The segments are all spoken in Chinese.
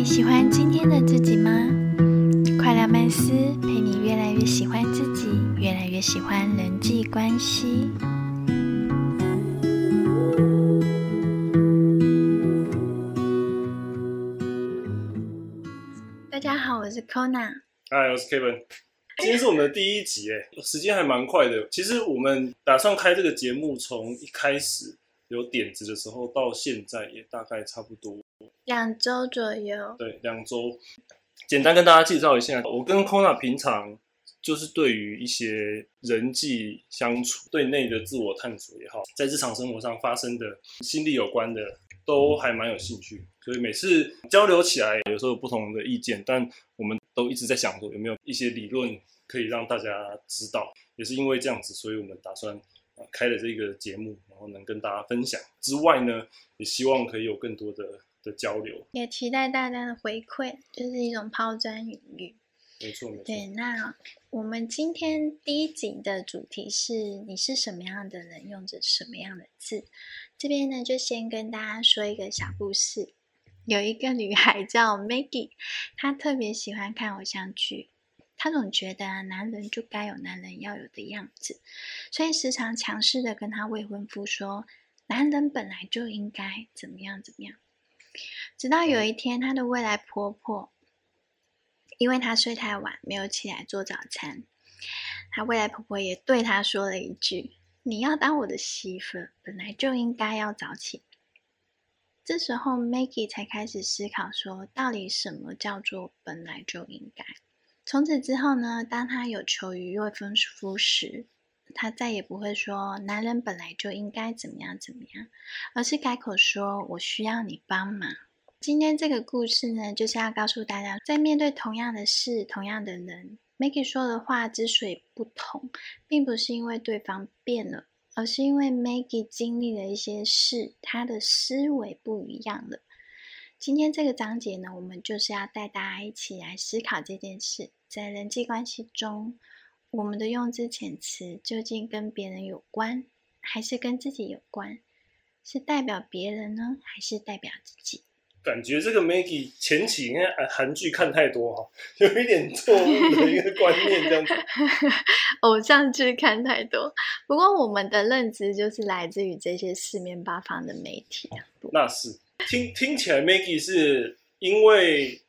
你喜欢今天的自己吗？快乐曼斯陪你越来越喜欢自己，越来越喜欢人际关系。大家好，我是 Kona。嗨，我是 Kevin。今天是我们的第一集，哎，时间还蛮快的。其实我们打算开这个节目，从一开始有点子的时候到现在，也大概差不多两周左右。对，两周。简单跟大家介绍一下，我跟 Kona 平常就是对于一些人际相处、对内的自我探索也好，在日常生活上发生的心理有关的，都还蛮有兴趣。所以每次交流起来，有时候有不同的意见，但我们都一直在想说，有没有一些理论可以让大家知道。也是因为这样子，所以我们打算啊开了这个节目，然后能跟大家分享之外呢，也希望可以有更多的的交流。也期待大家的回馈，就是一种抛砖引玉。没错，没错。对，那我们今天第一集的主题是你是什么样的人，用着什么样的字。这边呢，就先跟大家说一个小故事。有一个女孩叫 Maggie，她特别喜欢看偶像剧。她总觉得男人就该有男人要有的样子，所以时常强势的跟她未婚夫说：“男人本来就应该怎么样怎么样。”直到有一天，她的未来婆婆，因为她睡太晚，没有起来做早餐，她未来婆婆也对她说了一句：“你要当我的媳妇，本来就应该要早起。”这时候，Maggie 才开始思考说，到底什么叫做本来就应该？从此之后呢，当他有求于未婚夫时，他再也不会说男人本来就应该怎么样怎么样，而是改口说：“我需要你帮忙。”今天这个故事呢，就是要告诉大家，在面对同样的事、同样的人，Maggie 说的话之所以不同，并不是因为对方变了。而是因为 Maggie 经历了一些事，她的思维不一样了。今天这个章节呢，我们就是要带大家一起来思考这件事，在人际关系中，我们的用字遣词究竟跟别人有关，还是跟自己有关？是代表别人呢，还是代表自己？感觉这个 Maggie 前期应该韩剧看太多哈，有一点错误的一个观念这样子。偶像剧看太多，不过我们的认知就是来自于这些四面八方的媒体啊。那是听听起来 Maggie 是因为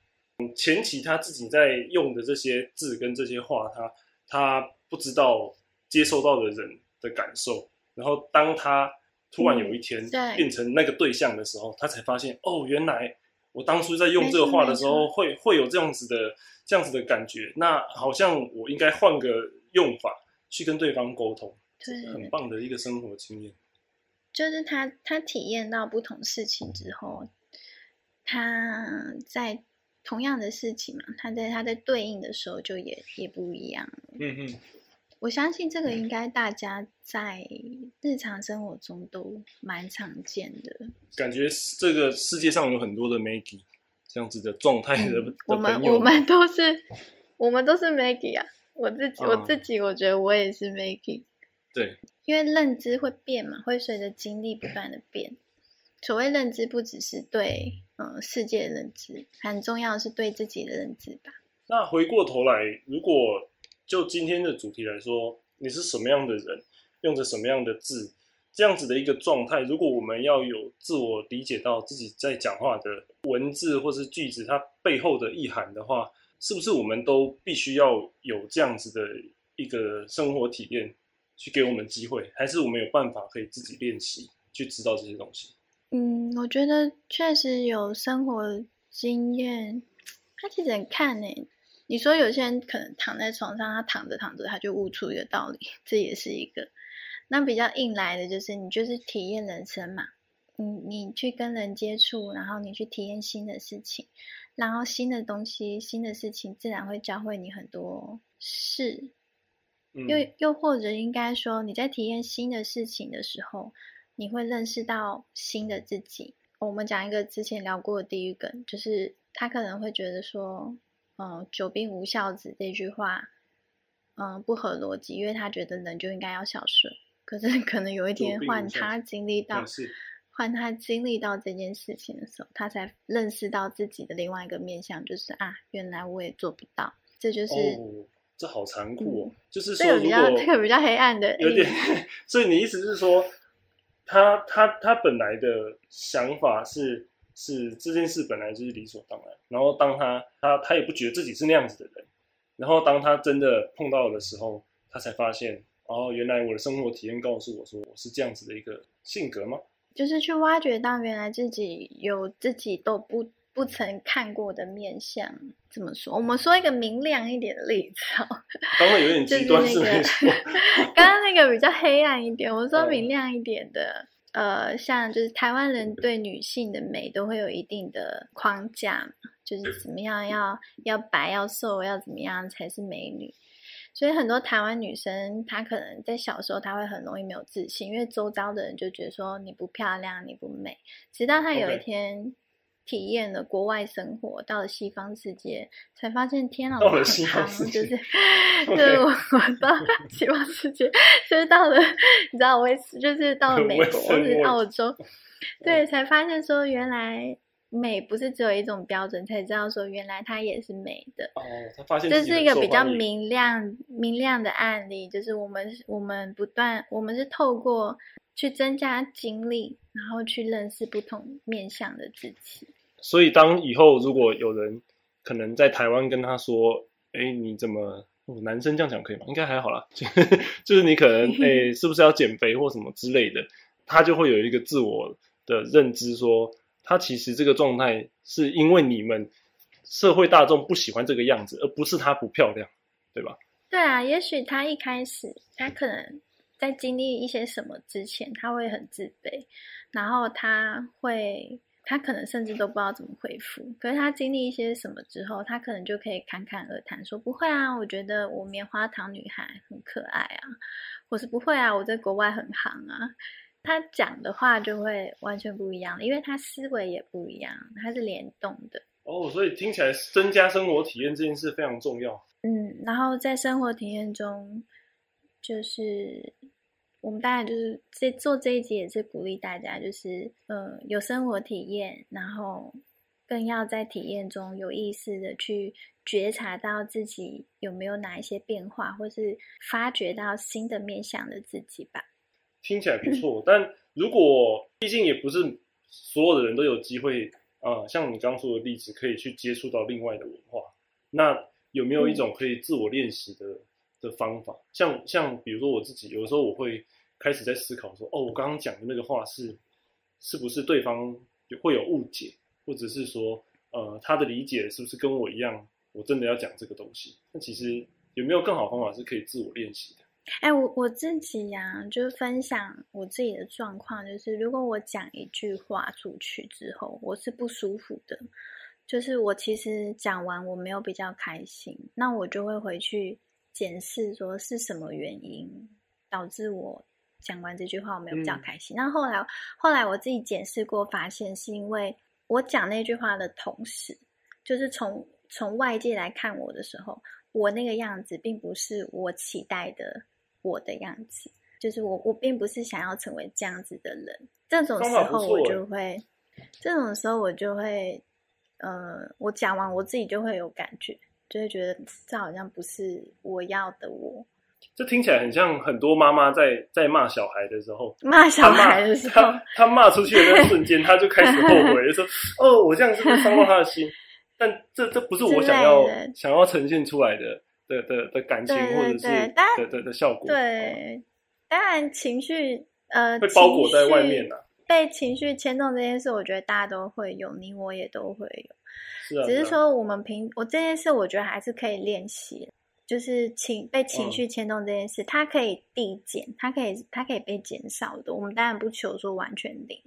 前期他自己在用的这些字跟这些话，他他不知道接收到的人的感受，然后当他。突然有一天变成那个对象的时候，他才发现哦，原来我当初在用这个话的时候，会会有这样子的这样子的感觉。那好像我应该换个用法去跟对方沟通，对，很棒的一个生活经验。就是他他体验到不同事情之后，他在同样的事情嘛，他在他在对应的时候就也也不一样。嗯嗯。我相信这个应该大家在日常生活中都蛮常见的。感觉这个世界上有很多的 Maggie 这样子的状态的我们我们都是我们都是 Maggie 啊！我自己我自己我觉得我也是 Maggie。对，因为认知会变嘛，会随着经历不断的变。所谓认知，不只是对嗯世界的认知，很重要的是对自己的认知吧。那回过头来，如果就今天的主题来说，你是什么样的人，用着什么样的字，这样子的一个状态。如果我们要有自我理解到自己在讲话的文字或是句子，它背后的意涵的话，是不是我们都必须要有这样子的一个生活体验，去给我们机会，还是我们有办法可以自己练习去知道这些东西？嗯，我觉得确实有生活经验，他其实很看呢。你说有些人可能躺在床上，他躺着躺着他就悟出一个道理，这也是一个。那比较硬来的就是你就是体验人生嘛，你你去跟人接触，然后你去体验新的事情，然后新的东西、新的事情自然会教会你很多事。又又或者应该说你在体验新的事情的时候，你会认识到新的自己。我们讲一个之前聊过的地狱梗，就是他可能会觉得说。嗯，久病无孝子这句话，嗯，不合逻辑，因为他觉得人就应该要孝顺。可是可能有一天换他经历到，换他经历到这件事情的时候，他才认识到自己的另外一个面向，就是啊，原来我也做不到。这就是哦，这好残酷哦！就是说，如个比较果这个比较黑暗的有点，所以你意思是说，他他他本来的想法是是这件事本来就是理所当然，然后当他他他也不觉得自己是那样子的人，然后当他真的碰到的时候，他才发现，哦，原来我的生活体验告诉我说我是这样子的一个性格吗？就是去挖掘到原来自己有自己都不不曾看过的面相。怎么说？我们说一个明亮一点的例子哦，刚刚有点 就是极端，那个是没。刚刚那个比较黑暗一点，我说嗯明亮一点的。呃，像就是台湾人对女性的美都会有一定的框架，就是怎么样要要白要瘦要怎么样才是美女，所以很多台湾女生她可能在小时候她会很容易没有自信，因为周遭的人就觉得说你不漂亮你不美，直到她有一天体验了国外生活，到了西方世界，才发现天啊，到了西方世界，就是 就是我我到西方世界，就是到了 你知道我也是，就是到了美国或是澳洲，对，才发现说原来美不是只有一种标准，才知道说原来它也是美的。哦，他发现这是一个比较明亮明亮的案例，就是我们我们不断我们是透过去增加经历，然后去认识不同面向的自己。所以当以后如果有人可能在台湾跟他说：“哎，你怎么？”男生这样讲可以吗？应该还好啦，就是你可能哎，是不是要减肥或什么之类的，他就会有一个自我的认知说，他其实这个状态是因为你们社会大众不喜欢这个样子，而不是他不漂亮，对吧？对啊，也许他一开始他可能在经历一些什么之前，他会很自卑，然后他会他可能甚至都不知道怎么回复。可是他经历一些什么之后，他可能就可以侃侃而谈，说不会啊，我觉得我棉花糖女孩很可爱啊，或是不会啊，我在国外很行啊。他讲的话就会完全不一样，因为他思维也不一样，他是联动的。哦，所以听起来增加生活体验这件事非常重要。嗯，然后在生活体验中，就是我们当然就是这做这一集也是鼓励大家，就是嗯有生活体验，然后更要在体验中有意识的去觉察到自己有没有哪一些变化，或是发掘到新的面向的自己吧。听起来不错，但如果毕竟也不是所有的人都有机会啊、呃像你刚刚说的例子，可以去接触到另外的文化，那有没有一种可以自我练习的、的方法？像像比如说我自己，有时候我会开始在思考说，哦，我刚刚讲的那个话是是不是对方会有误解，或者是说，呃，他的理解是不是跟我一样，我真的要讲这个东西？那其实有没有更好方法是可以自我练习的？哎，我我自己呀、就是分享我自己的状况，就是如果我讲一句话出去之后，我是不舒服的，就是我其实讲完我没有比较开心，那我就会回去检视说是什么原因导致我讲完这句话我没有比较嗯开心。那后来后来我自己检视过，发现是因为我讲那句话的同时，就是从从外界来看我的时候，我那个样子并不是我期待的我的样子，就是我我并不是想要成为这样子的人。这种时候我就会，这种时候我就会，呃，我讲完我自己就会有感觉，就会觉得这好像不是我要的我。这听起来很像很多妈妈在在骂小孩的时候，骂小孩的时候，他他骂出去的那个瞬间，他就开始后悔，就说：“哦，我这样是不是伤到他的心？”但这这不是我想要想要呈现出来的的的的感情，或者是对的的的效果。哦，对，当然情绪呃被包裹在外面呐、呐。被情绪牵动这件事，我觉得大家都会有，你我也都会有。是啊，啊只是说我们平我这件事，我觉得还是可以练习，就是情被情嗯绪牵动这件事，它可以递减，它可以它可以被减少的。我们当然不求说完全零，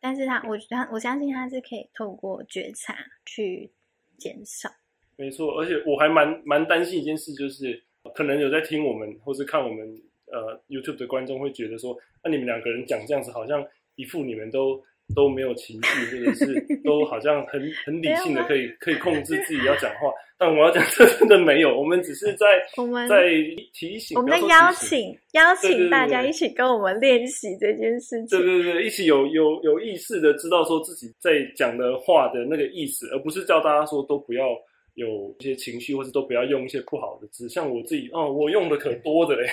但是它我它我相信它是可以透过觉察去减少。没错，而且我还蛮蛮担心一件事，就是可能有在听我们或是看我们呃 YouTube 的观众会觉得说，那、你们两个人讲这样子，好像一副你们都都没有情绪，或者是 都好像很很理性的可以可以控制自己要讲话。但我要讲，这真的没有，我们只是在我们在提醒，我们在邀请邀请大家一起跟我们练习这件事情。对对对，一起有有有意识的知道说自己在讲的话的那个意思，而不是叫大家说都不要有一些情绪，或者都不要用一些不好的字。像我自己，哦，我用的可多的嘞。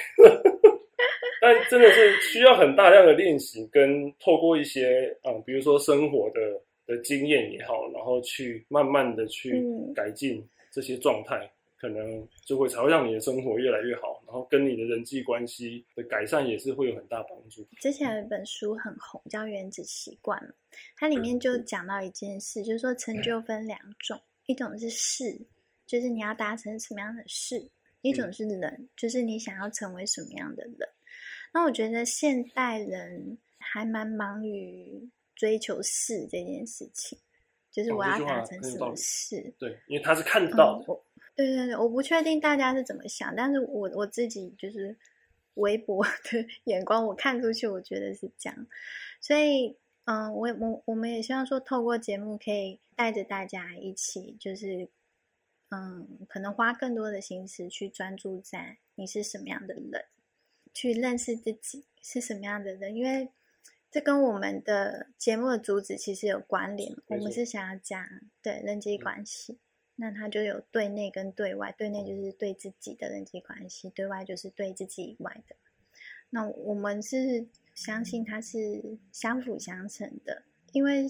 但真的是需要很大量的练习，跟透过一些嗯，比如说生活的的经验也好，然后去慢慢的去改进这些状态，可能就会才会让你的生活越来越好，然后跟你的人际关系的改善也是会有很大帮助。之前有一本书很红，叫《原子习惯》，它里面就讲到一件事，就是说成就分两种，一种是事，就是你要达成什么样的事；一种是人，就是你想要成为什么样的人。那我觉得现代人还蛮忙于追求事这件事情，就是我要达成什么事。对，因为他是看得到的。对对对，我不确定大家是怎么想，但是我我自己就是微博的眼光，我看出去，我觉得是这样。所以，嗯，我我我们也希望说，透过节目可以带着大家一起，就是嗯，可能花更多的心思去专注在你是什么样的人。去认识自己是什么样的人，因为这跟我们的节目的主旨其实有关联。我们是想要讲对人际关系，那它就有对内跟对外。对内就是对自己的人际关系，对外就是对自己以外的。那我们是相信它是相辅相成的，因为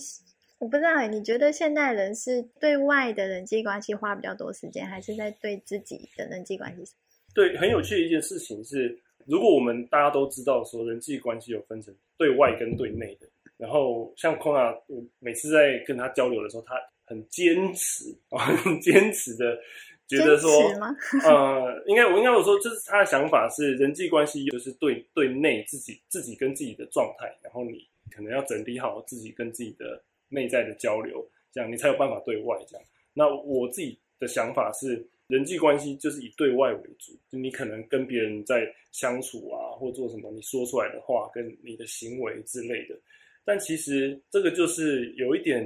我不知道你觉得现代人是对外的人际关系花比较多时间，还是在对自己的人际关系？对，很有趣的一件事情是。如果我们大家都知道说人际关系有分成对外跟对内的，然后像空啊，我每次在跟他交流的时候，他很坚持啊，很坚持的觉得说，呃，应该我应该我说，就是他的想法是人际关系就是对对内自己自己跟自己的状态，然后你可能要整理好自己跟自己的内在的交流，这样你才有办法对外这样。那我自己的想法是。人际关系就是以对外为主，就你可能跟别人在相处啊，或做什么，你说出来的话跟你的行为之类的。但其实这个就是有一点，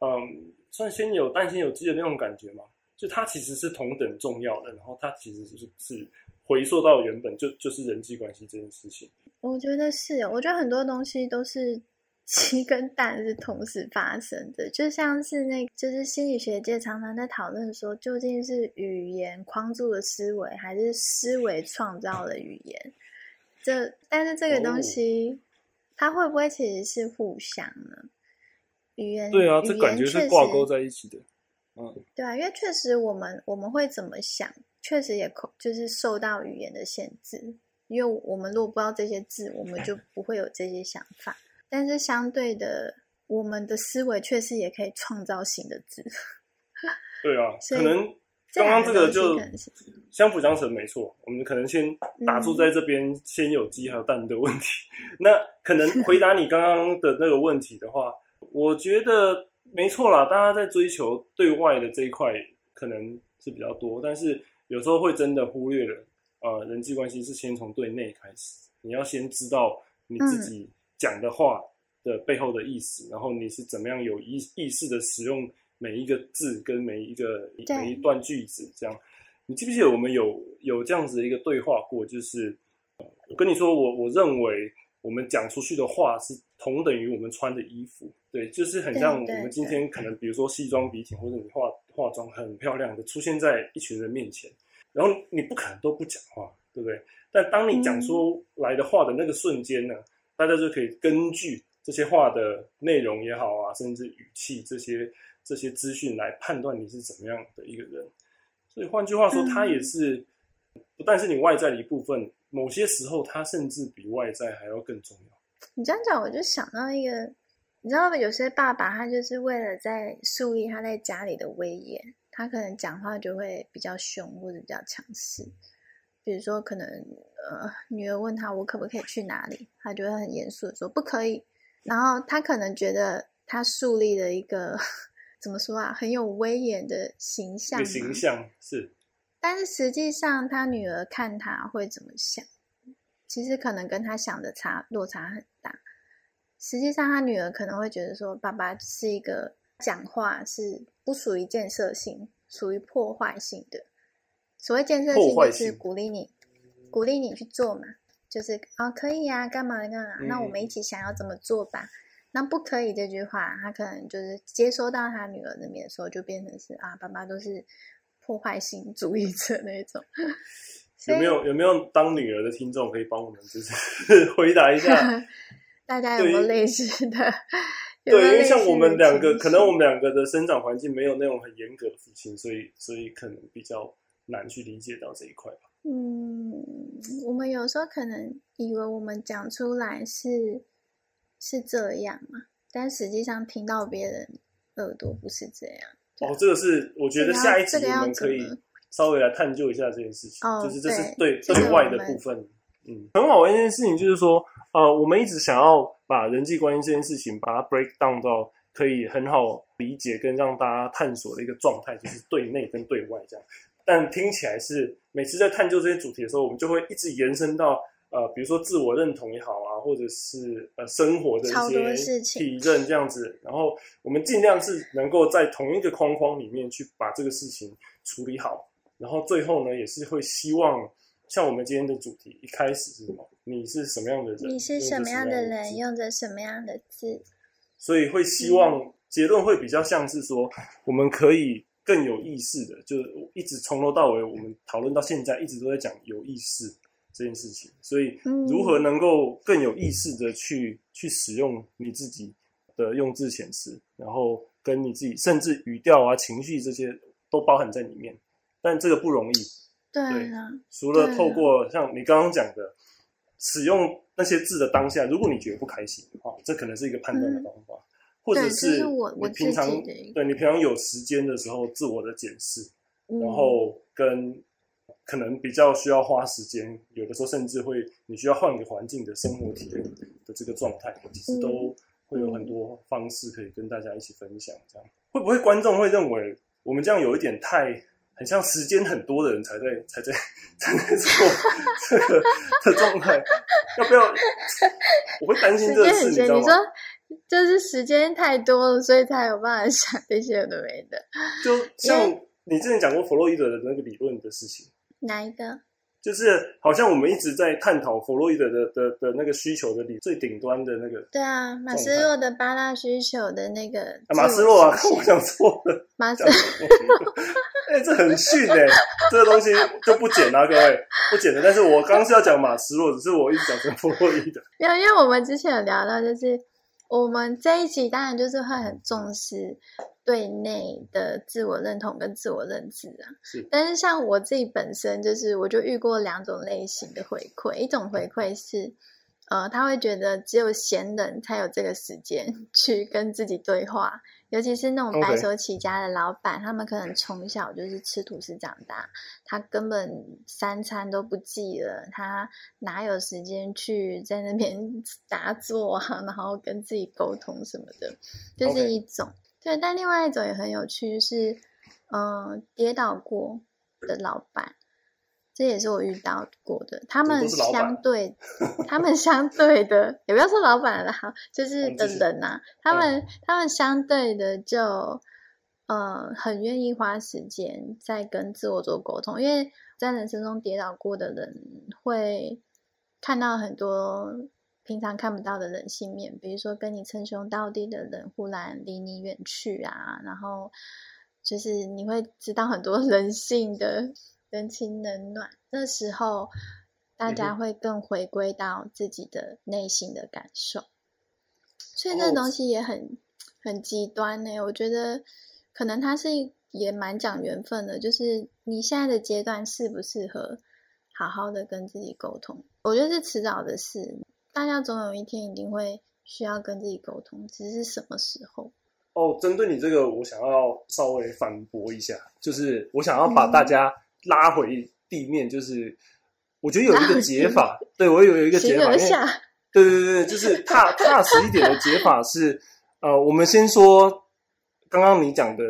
嗯，算先有蛋先有鸡的那种感觉嘛。就它其实是同等重要的，然后它其实就是是回溯到原本就就是人际关系这件事情。我觉得是，我觉得很多东西都是。鸡跟蛋是同时发生的，就像是那，就是心理学界常常在讨论说，究竟是语言框住了思维，还是思维创造了语言？这，但是这个东西，它会不会其实是互相呢？语言对啊，这感觉是挂钩在一起的。嗯，对啊，因为确实我们我们会怎么想，确实也就是受到语言的限制，因为我们如果不知道这些字，我们就不会有这些想法。但是相对的，我们的思维确实也可以创造新的字。对啊，可能刚刚这个就相辅相成，没错。我们可能先打住在这边，先有鸡还有蛋的问题。那可能回答你刚刚的那个问题的话，我觉得没错啦。大家在追求对外的这一块可能是比较多，但是有时候会真的忽略了，呃，人际关系是先从对内开始。你要先知道你自己。讲的话的背后的意思，然后你是怎么样有意意识的使用每一个字跟每一个每一段句子，这样，你记不记得我们有有这样子的一个对话过？就是我跟你说，我我认为我们讲出去的话是同等于我们穿的衣服，对，就是很像我们今天可能比如说西装笔挺，或者你化化妆很漂亮的出现在一群人面前，然后你不可能都不讲话，对不对？但当你讲出来的话的那个瞬间呢？大家就可以根据这些话的内容也好啊，甚至语气这些这些资讯来判断你是怎么样的一个人。所以换句话说，它也是不但是你外在的一部分，某些时候它甚至比外在还要更重要。你这样讲，我就想到一个，你知道有些爸爸他就是为了在树立他在家里的威严，他可能讲话就会比较凶或者比较强势。比如说，可能呃，女儿问他我可不可以去哪里，他就会很严肃的说不可以。然后他可能觉得他树立了一个 怎么说啊，很有威严的形象。形象是，但是实际上他女儿看他会怎么想，其实可能跟他想的差落差很大。实际上他女儿可能会觉得说，爸爸是一个讲话是不属于建设性，属于破坏性的。所谓建设性，就是鼓励你，鼓励你去做嘛，就是啊，可以呀，干嘛干嘛，那我们一起想要怎么做吧。那不可以这句话，他可能就是接收到他女儿那边的时候，就变成是啊，爸爸都是破坏性主义者那种。有没有有没有当女儿的听众可以帮我们就是 回答一下？大家有没有类似的？对，因为像我们两个，可能我们两个的生长环境没有那种很严格的父亲，所以所以可能比较难去理解到这一块吧。嗯，我们有时候可能以为我们讲出来是是这样嘛，但实际上听到别人耳朵不是这样。哦，这个是我觉得下一集我们可以稍微来探究一下这件事情，就是这是对对外的部分。嗯，很好玩一件事情就是说。呃，我们一直想要把人际关系这件事情，把它 break down 到可以很好理解跟让大家探索的一个状态，就是对内跟对外这样。但听起来是每次在探究这些主题的时候，我们就会一直延伸到呃，比如说自我认同也好啊，或者是呃生活的一些体认这样子。然后我们尽量是能够在同一个框框里面去把这个事情处理好。然后最后呢，也是会希望。像我们今天的主题一开始是什么？你是什么样的人？你是什么样的人？用着什么样的字？所以会希望结论会比较像是说，我们可以更有意识的，就一直从头到尾，我们讨论到现在，一直都在讲有意识这件事情。所以，如何能够更有意识的去去使用你自己的用字遣词，然后跟你自己，甚至语调啊、情绪这些都包含在里面，但这个不容易。对啊，除了透过像你刚刚讲的，使用那些字的当下，如果你觉得不开心啊，这可能是一个判断的方法，或者是你平常对你平常有时间的时候自我的检视，然后跟可能比较需要花时间，有的时候甚至会你需要换个环境的生活体验的这个状态，其实都会有很多方式可以跟大家一起分享。这样会不会观众会认为我们这样有一点太？很像时间很多的人才在才在才在做 这个的状态，要不要？我会担心这个事，你知道吗？你说就是时间太多了，所以才有办法想这些有的没的。就像 你之前讲过弗洛伊德的那个理论的事情，哪一个？就是好像我们一直在探讨弗洛伊德的的的那个需求的理最顶端的那个。对啊，马斯洛的八大需求的那个。马斯洛啊，我讲错了。马斯洛。哎，这很逊哎，这个东西就不剪啊，各位不剪的。但是我刚是要讲马斯洛，只是我一直讲成弗洛伊德。没有，因为我们之前有聊到，就是我们这一集当然就是会很重视。对内的自我认同跟自我认知啊，是。但是像我自己本身，就是我就遇过两种类型的回馈，一种回馈是，呃，他会觉得只有闲人才有这个时间 去跟自己对话，尤其是那种白手起家的老板，他们可能从小就是吃土司长大，他根本三餐都不记了，他哪有时间去在那边 打坐啊，然后跟自己沟通什么的，就是一种。对，但另外一种也很有趣，是，嗯，跌倒过的老板，这也是我遇到过的。他们相对，他们相对的，也不要说老板了哈，就是的人呐，他们他们相对的就，呃，很愿意花时间在跟自我做沟通，因为在人生中跌倒过的人会看到很多。平常看不到的人性面，比如说跟你称兄道弟的人忽然离你远去啊，然后就是你会知道很多 人性的人情冷暖。那时候大家会更回归到自己的内心的感受，所以那东西也很很极端呢。我觉得可能它是也蛮讲缘分的，就是你现在的阶段适不适合好好的跟自己沟通，我觉得是迟早的事。大家总有一天一定会需要跟自己沟通，只是什么时候？哦，针对你这个，我想要稍微反驳一下，就是我想要把大家拉回地面，就是我觉得有一个解法，对我有有一个解法，对对对，就是踏踏实一点的解法是，呃，我们先说刚刚你讲的，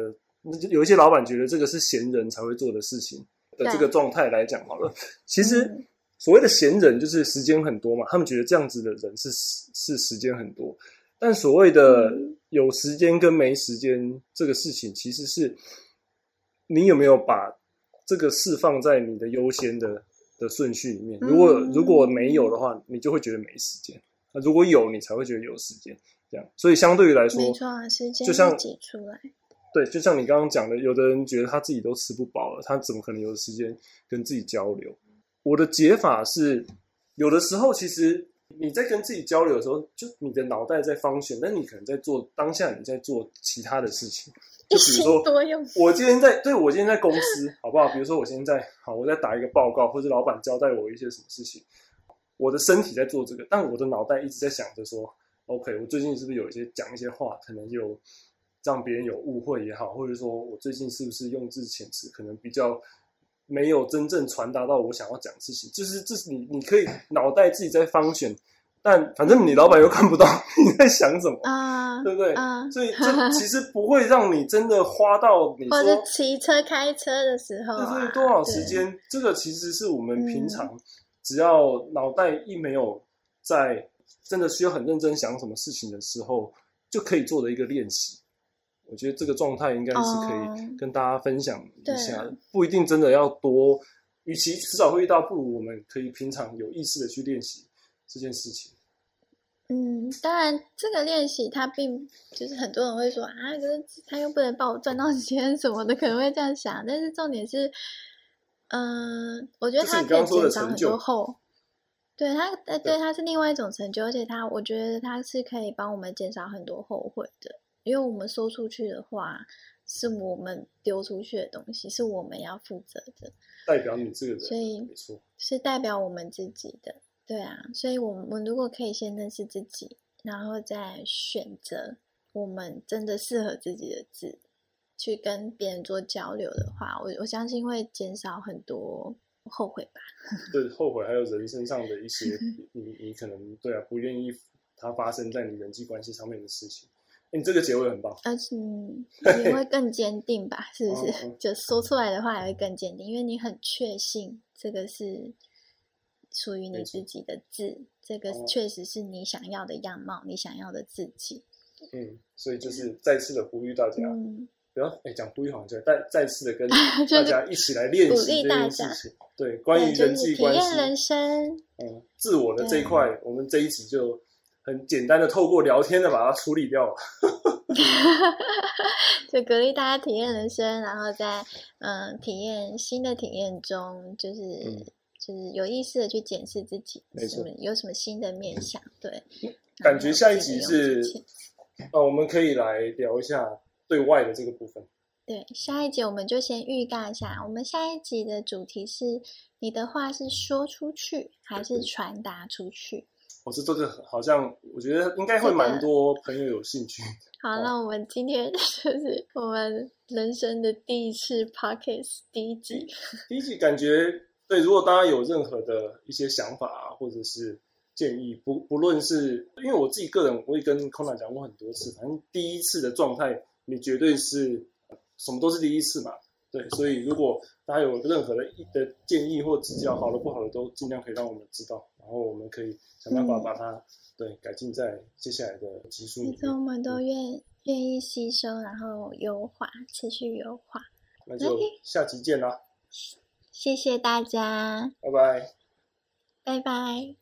有一些老板觉得这个是闲人才会做的事情的这个状态来讲好了，其实。所谓的闲人就是时间很多嘛，他们觉得这样子的人是是时间很多。但所谓的有时间跟没时间这个事情，其实是你有没有把这个事放在你的优先的的顺序里面。如果如果没有的话，你就会觉得没时间；那如果有，你才会觉得有时间。这样，所以相对于来说，没错，时间就像挤出来。对，就像你刚刚讲的，有的人觉得他自己都吃不饱了，他怎么可能有时间跟自己交流？我的解法是，有的时候其实你在跟自己交流的时候，就你的脑袋在方选，但你可能在做当下你在做其他的事情。就比如说，多用。我今天在，对我今天在公司，好不好？比如说我现在好，我在打一个报告，或者老板交代我一些什么事情，我的身体在做这个，但我的脑袋一直在想着说，OK，我最近是不是有一些讲一些话，可能有让别人有误会也好，或者说我最近是不是用字遣词可能比较没有真正传达到我想要讲的事情，就是这是你你可以脑袋自己在方选，但反正你老板又看不到 你在想什么啊，对不对？啊，所以这 其实不会让你真的花到你或者说骑车、开车的时候啊，就是多少时间，这个其实是我们平常只要脑袋一没有在真的需要很认真想什么事情的时候，就可以做的一个练习。我觉得这个状态应该是可以哦跟大家分享一下不一定真的要多，与其迟早会遇到，不如我们可以平常有意识的去练习这件事情。嗯，当然，这个练习它并就是很多人会说啊，可是他又不能帮我赚到钱什么的，可能会这样想。但是重点是，嗯、我觉得就是它可以减少很多后，对他，呃，对，对它是另外一种成就，而且他，我觉得他是可以帮我们减少很多后悔的，因为我们说出去的话是我们丢出去的东西，是我们要负责的，代表你这个人，所以没错，是代表我们自己的，对啊，所以我们我们如果可以先认识自己，然后再选择我们真的适合自己的字，去跟别人做交流的话，我我相信会减少很多后悔吧。对后悔还有人身上的一些，你你可能对啊不愿意它发生在你人际关系上面的事情。你这个结尾很棒，而且嗯也会更坚定吧，是不是？就说出来的话也会更坚定，因为你很确信这个是属于你自己的字，这个哦确实是你想要的样貌，你想要的自己。嗯，所以就是再次的呼吁大家，嗯，不要哎讲呼吁好像就但再次的跟 大家一起来练鼓习这励大家件事情。对，关于对，就人是体际关系，验人生。嗯，自我的这一块，我们这一集就很简单的透过聊天的把它处理掉了。就鼓励大家体验人生，然后在嗯体验新的体验中，就是、嗯就是有意识的去检视自己，没错什么有什么新的面向，对。感觉下一集是呃，我们可以来聊一下对外的这个部分。对下一集我们就先预告一下，我们下一集的主题是你的话是说出去还是传达出去？我是这个好像我觉得应该会蛮多朋友有兴趣。好，哦那我们今天 就是我们人生的第一次 podcast 第一集。第一集感觉对，如果大家有任何的一些想法啊，或者是建议，不不论是因为我自己个人，我也跟 Kona 讲过很多次，反正第一次的状态，你绝对是什么都是第一次嘛。对，所以如果大家有任何的的建议或指教，好的不好的都尽量可以让我们知道，然后我们可以想办法嗯把它、对改进在接下来的集数里其实我面。们都愿愿意吸收，然后优化，持续优化。那就下集见啦，谢谢大家，拜拜。拜拜。